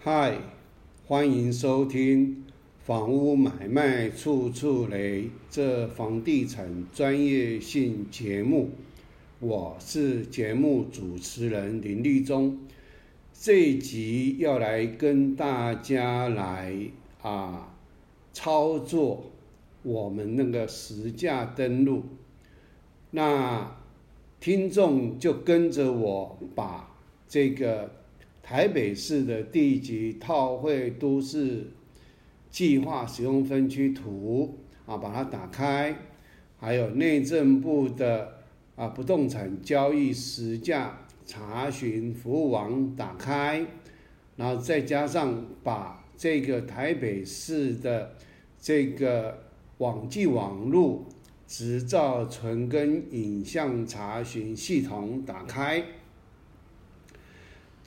嗨，欢迎收听《房屋买卖处处雷》这房地产专业性节目。我是节目主持人林立忠。这一集要来跟大家来啊操作我们那个实价登录。那听众就跟着我把这个。台北市的地级套会都市计划使用分区图啊，把它打开，还有内政部的啊不动产交易实价查询服务网打开，然后再加上把这个台北市的这个网际网络执照存根影像查询系统打开。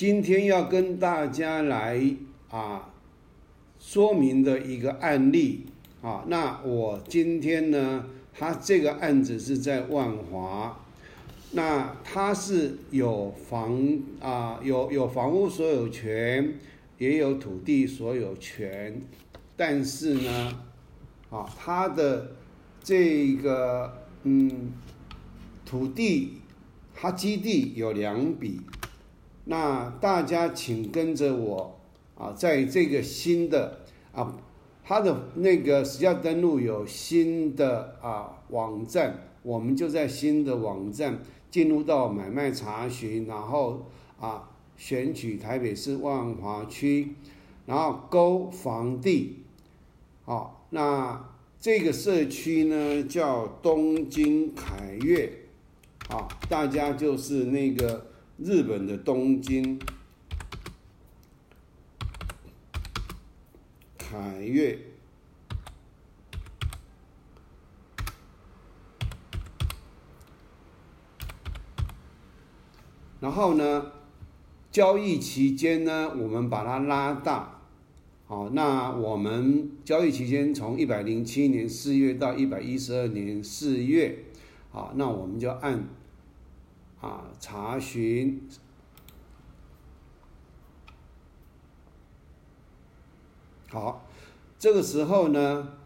今天要跟大家来啊说明的一个案例啊，那我今天呢，他这个案子是在万华，那他是有房啊有有房屋所有权，也有土地所有权，但是呢，啊他的这个嗯土地，他基地有两笔。那大家请跟着我啊，在这个新的啊，它的那个实价登录有新的啊网站，我们就在新的网站进入到买卖查询，然后啊选取台北市万华区，然后勾房地，好，那这个社区呢叫东京凯悦，啊，大家就是那个。日本的东京凯悦，然后呢，交易期间呢，我们把它拉大，好，那我们交易期间从一百零七年四月到一百一十二年四月，好，那我们就按。啊，查询，好，这个时候呢，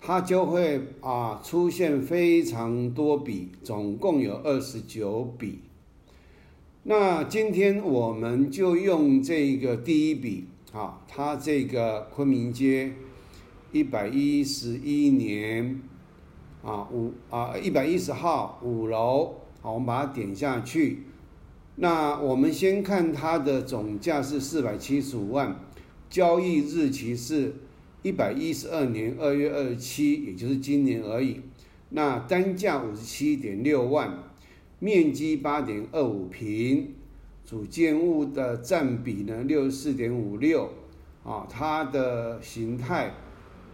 它就会啊出现非常多笔，总共有二十九笔。那今天我们就用这个第一笔啊，它这个昆明街一百一十一年啊五啊一百一十号五楼。好，我们把它点下去。那我们先看它的总价是四百七十五万，交易日期是一百一十二年二月二十七，也就是今年而已。那单价五十七点六万，面积八点二五平，主建物的占比呢六十四点五六。啊，它的形态，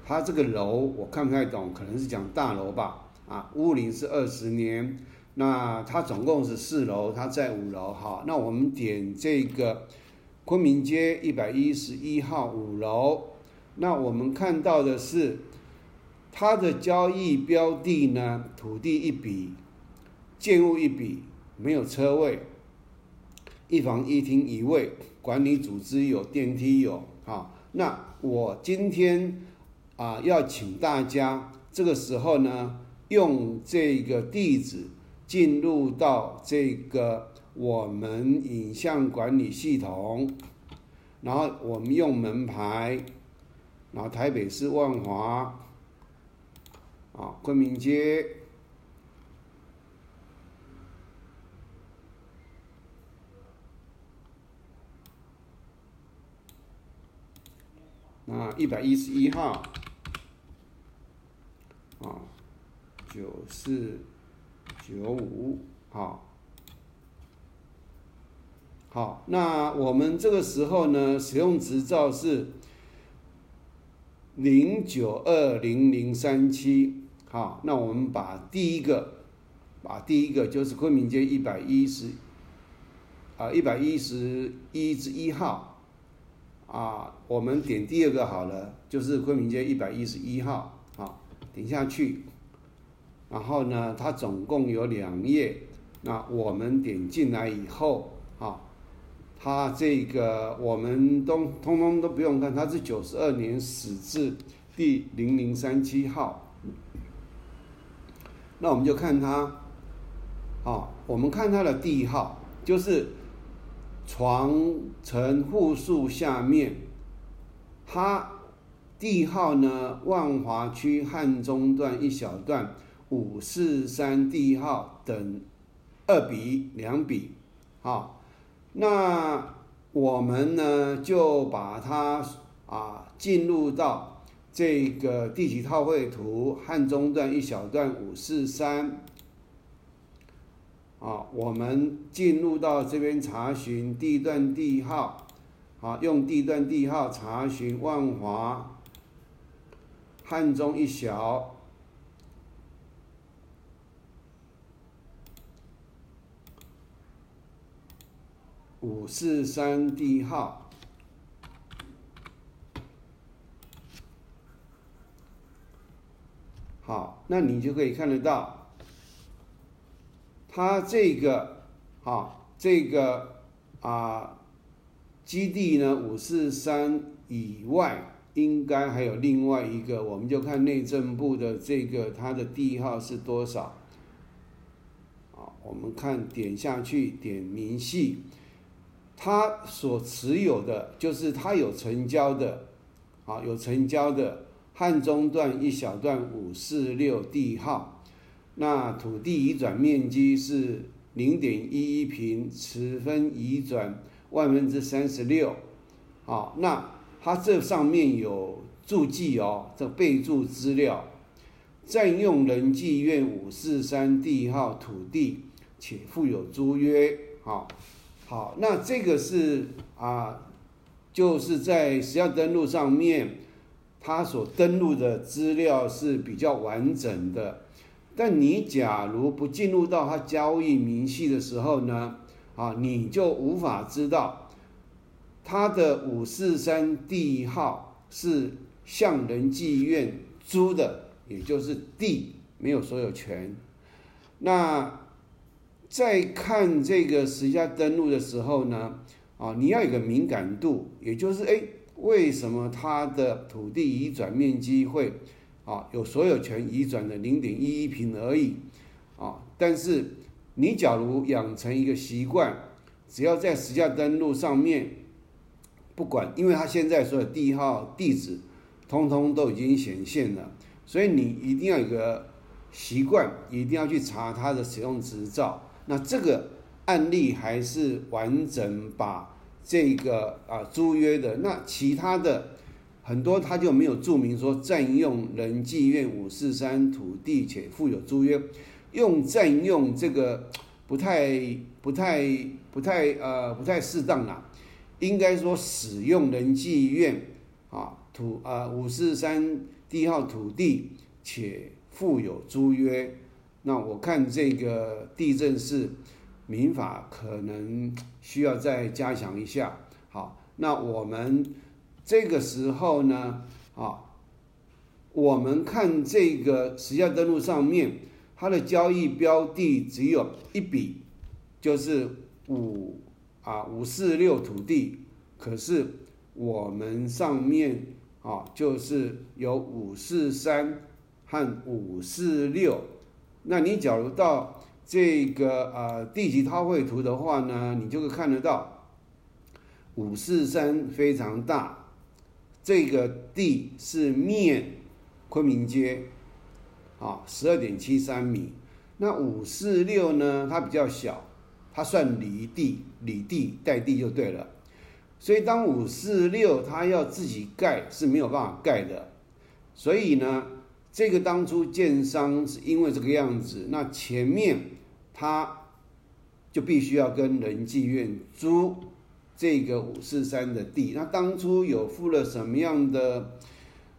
它这个楼我看不太懂，可能是讲大楼吧。啊，屋龄是二十年。那它总共是四楼，它在五楼。好，那我们点这个昆明街一百一十一号五楼。那我们看到的是它的交易标的呢，土地一笔，建物一笔，没有车位，一房一厅一卫，管理组织有电梯有。好，那我今天啊要请大家这个时候呢，用这个地址。进入到这个我们影像管理系统，然后我们用门牌，然后台北市万华，啊，昆明街，那一百一十一号，啊，九四。九五，好，好，那我们这个时候呢，使用执照是零九二零零三七，好，那我们把第一个，把第一个就是昆明街一百一十，啊，一百一十一之一号，啊，我们点第二个好了，就是昆明街一百一十一号，好，点下去。然后呢，它总共有两页。那我们点进来以后，啊，它这个我们都通通都不用看，它是九十二年始至第零零三七号。那我们就看他，啊，我们看他的地号，就是床城户数下面，他地号呢，万华区汉中段一小段五四三地号等二笔两笔，啊，那我们呢就把它啊进入到。这个地级套绘图汉中段一小段五四三，啊，我们进入到这边查询地段地号，啊，用地段地号查询万华汉中一小五四三地号。好，那你就可以看得到，它这个，好，这个啊，基地呢，五四三以外，应该还有另外一个，我们就看内政部的这个它的地号是多少。好，我们看点下去，点明细，他所持有的就是他有成交的，啊，有成交的。汉中段一小段五四六地号，那土地移转面积是零点一一平，持分移转万分之三十六。好，那它这上面有注记哦，这备注资料，占用人济院五四三地号土地，且附有租约。好，好，那这个是啊，就是在实价登录上面。他所登录的资料是比较完整的，但你假如不进入到他交易明细的时候呢，啊，你就无法知道他的五四三地号是向人妓院租的，也就是地没有所有权。那在看这个实价登录的时候呢，啊，你要有个敏感度，也就是哎。为什么它的土地移转面积会啊有所有权移转的零点一一平而已啊？但是你假如养成一个习惯，只要在实价登录上面，不管，因为它现在所有地号地址通通都已经显现了，所以你一定要有个习惯，一定要去查它的使用执照。那这个案例还是完整把。这个啊，租约的那其他的很多，他就没有注明说占用人妓院五四三土地且附有租约，用占用这个不太不太不太呃不太适当啦，应该说使用人妓院啊土啊五四三地号土地且附有租约，那我看这个地震是。民法可能需要再加强一下。好，那我们这个时候呢，啊，我们看这个实价登录上面，它的交易标的只有一笔，就是五啊五四六土地，可是我们上面啊就是有五四三和五四六，那你假如到。这个呃地级套绘图的话呢，你就会看得到五四三非常大，这个地是面昆明街，啊，十二点七三米。那五四六呢，它比较小，它算离地，离地带地就对了。所以当五四六它要自己盖是没有办法盖的，所以呢。这个当初建商是因为这个样子，那前面他就必须要跟仁济院租这个五四三的地。那当初有付了什么样的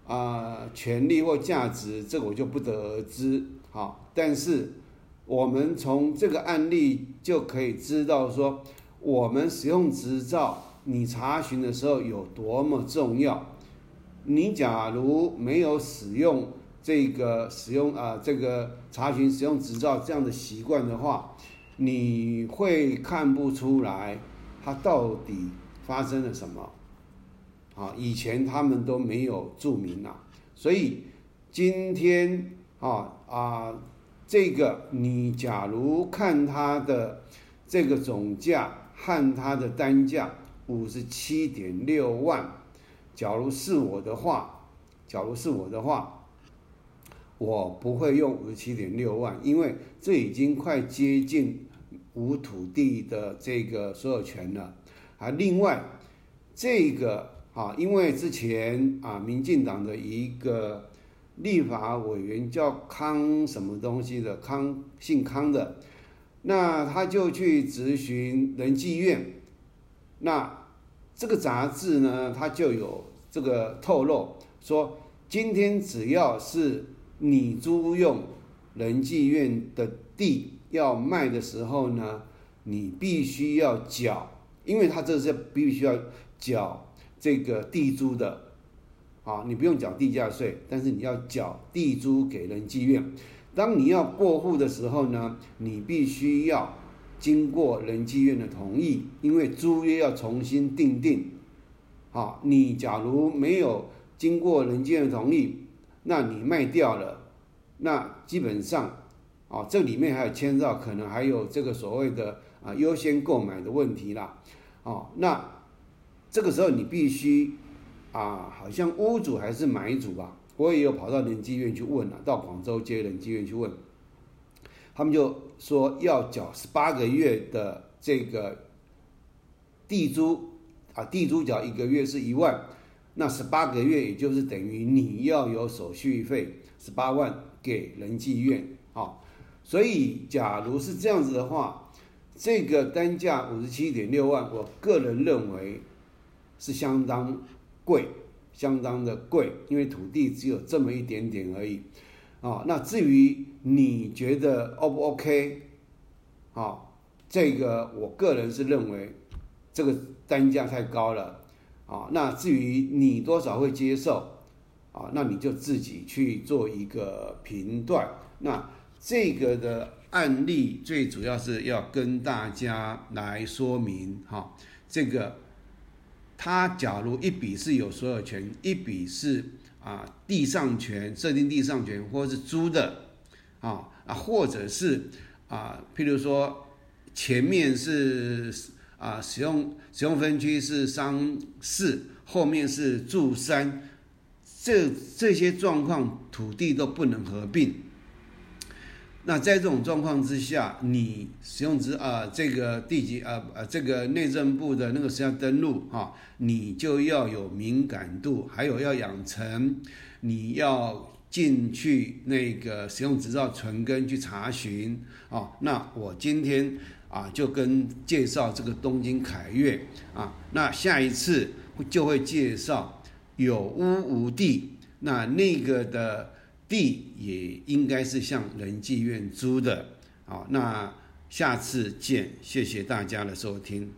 啊权利或价值，这个我就不得而知。好，但是我们从这个案例就可以知道说，我们使用执照你查询的时候有多么重要。你假如没有使用，这个使用啊，这个查询使用执照这样的习惯的话，你会看不出来它到底发生了什么？啊，以前他们都没有注明啊，所以今天啊啊，这个你假如看它的这个总价和它的单价五十七点六万，假如是我的话，假如是我的话，我不会用五十七点六万，因为这已经快接近无土地的这个所有权了啊。另外，这个。啊，因为之前啊，民进党的一个立法委员叫康什么东西的康，姓康的，那他就去咨询人济院，那这个杂志呢，他就有这个透露说，今天只要是你租用人济院的地要卖的时候呢，你必须要缴，因为他这是必须要缴。这个地租的，啊，你不用缴地价税，但是你要缴地租给人济院。当你要过户的时候呢，你必须要经过人济院的同意，因为租约要重新订定。啊，你假如没有经过人济院同意，那你卖掉了，那基本上，啊，这里面还有牵涉可能还有这个所谓的啊优先购买的问题啦，哦，那。这个时候你必须，啊，好像屋主还是买主吧？我也有跑到人济院去问了，到广州街人济院去问，他们就说要缴十八个月的这个地租，啊，地租缴一个月是一万，那十八个月也就是等于你要有手续费十八万给人济院，啊，所以假如是这样子的话，这个单价五十七点六万，我个人认为。是相当贵，相当的贵，因为土地只有这么一点点而已，啊，那至于你觉得 O 不 OK，啊，这个我个人是认为这个单价太高了，啊，那至于你多少会接受，啊，那你就自己去做一个评断。那这个的案例最主要是要跟大家来说明，哈，这个。他假如一笔是有所有权，一笔是啊地上权设定地上权，或者是租的，啊啊或者是啊譬如说前面是啊使用使用分区是商四，后面是住三，这这些状况土地都不能合并。那在这种状况之下，你使用之啊这个地级啊啊这个内政部的那个实际登录哈，你就要有敏感度，还有要养成，你要进去那个使用执照存根去查询啊。那我今天啊就跟介绍这个东京凯悦啊，那下一次就会介绍有屋无地，那那个的。地也应该是向人济院租的，好，那下次见，谢谢大家的收听。